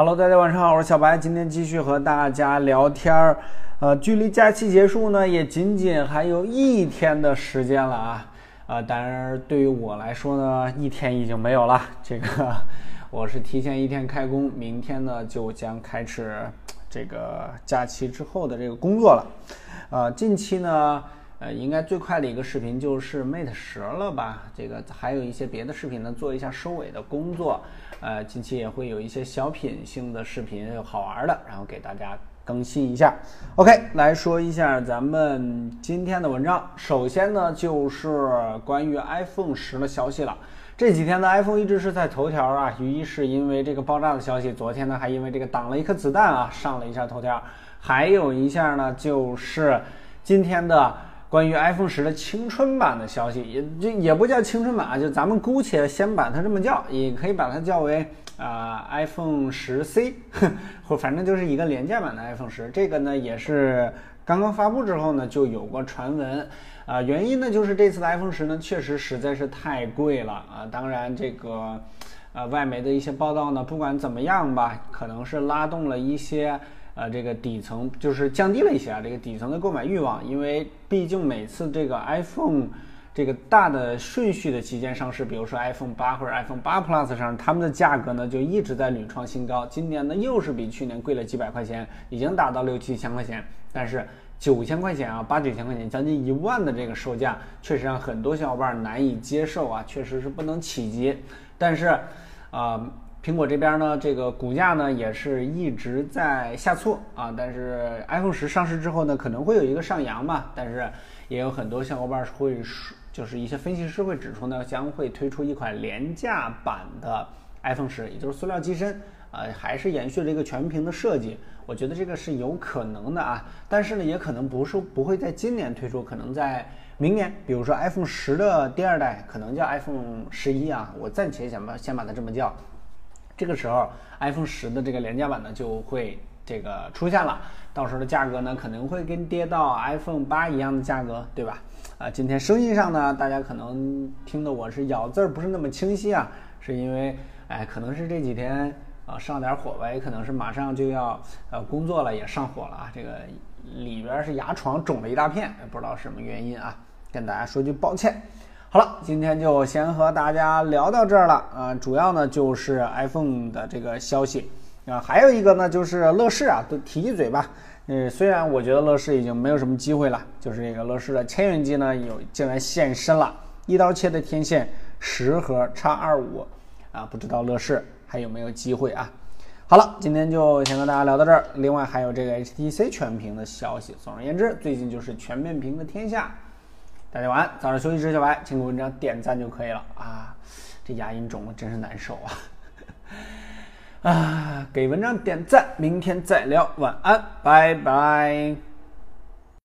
Hello，大家晚上好，我是小白，今天继续和大家聊天儿。呃，距离假期结束呢，也仅仅还有一天的时间了啊。啊，当然对于我来说呢，一天已经没有了。这个我是提前一天开工，明天呢就将开始这个假期之后的这个工作了。呃，近期呢。呃，应该最快的一个视频就是 Mate 十了吧？这个还有一些别的视频呢，做一下收尾的工作。呃，近期也会有一些小品性的视频，好玩的，然后给大家更新一下。OK，来说一下咱们今天的文章。首先呢，就是关于 iPhone 十的消息了。这几天呢，iPhone 一直是在头条啊，一是因为这个爆炸的消息，昨天呢还因为这个挡了一颗子弹啊，上了一下头条。还有一下呢，就是今天的。关于 iPhone 十的青春版的消息，也就也不叫青春版啊，就咱们姑且先把它这么叫，也可以把它叫为啊 iPhone 十 C，或反正就是一个廉价版的 iPhone 十。这个呢也是刚刚发布之后呢就有过传闻，啊原因呢就是这次的 iPhone 十呢确实实在是太贵了啊。当然这个呃外媒的一些报道呢，不管怎么样吧，可能是拉动了一些。呃，这个底层就是降低了一些啊，这个底层的购买欲望，因为毕竟每次这个 iPhone 这个大的顺序的期间上市，比如说 iPhone 八或者 iPhone 八 Plus 上，它们的价格呢就一直在屡创新高。今年呢又是比去年贵了几百块钱，已经达到六七千块钱。但是九千块钱啊，八九千块钱，将近一万的这个售价，确实让很多小伙伴难以接受啊，确实是不能企及。但是，啊。苹果这边呢，这个股价呢也是一直在下挫啊。但是 iPhone 十上市之后呢，可能会有一个上扬嘛。但是也有很多小伙伴会说，就是一些分析师会指出呢，将会推出一款廉价版的 iPhone 十，也就是塑料机身啊，还是延续了一个全屏的设计。我觉得这个是有可能的啊。但是呢，也可能不是不会在今年推出，可能在明年。比如说 iPhone 十的第二代可能叫 iPhone 十一啊，我暂且先把先把它这么叫。这个时候，iPhone 十的这个廉价版呢就会这个出现了，到时候的价格呢可能会跟跌到 iPhone 八一样的价格，对吧？啊，今天声音上呢，大家可能听的我是咬字儿不是那么清晰啊，是因为哎，可能是这几天啊上点火吧，也可能是马上就要呃工作了也上火了啊，这个里边是牙床肿了一大片，不知道什么原因啊，跟大家说句抱歉。好了，今天就先和大家聊到这儿了啊，主要呢就是 iPhone 的这个消息啊，还有一个呢就是乐视啊，都提一嘴吧。嗯，虽然我觉得乐视已经没有什么机会了，就是这个乐视的千元机呢有竟然现身了，一刀切的天线十核叉二五啊，不知道乐视还有没有机会啊？好了，今天就先和大家聊到这儿。另外还有这个 HTC 全屏的消息，总而言之，最近就是全面屏的天下。大家晚安，早上休息，时小白，请给文章点赞就可以了啊！这牙龈肿了，真是难受啊！啊，给文章点赞，明天再聊，晚安，拜拜。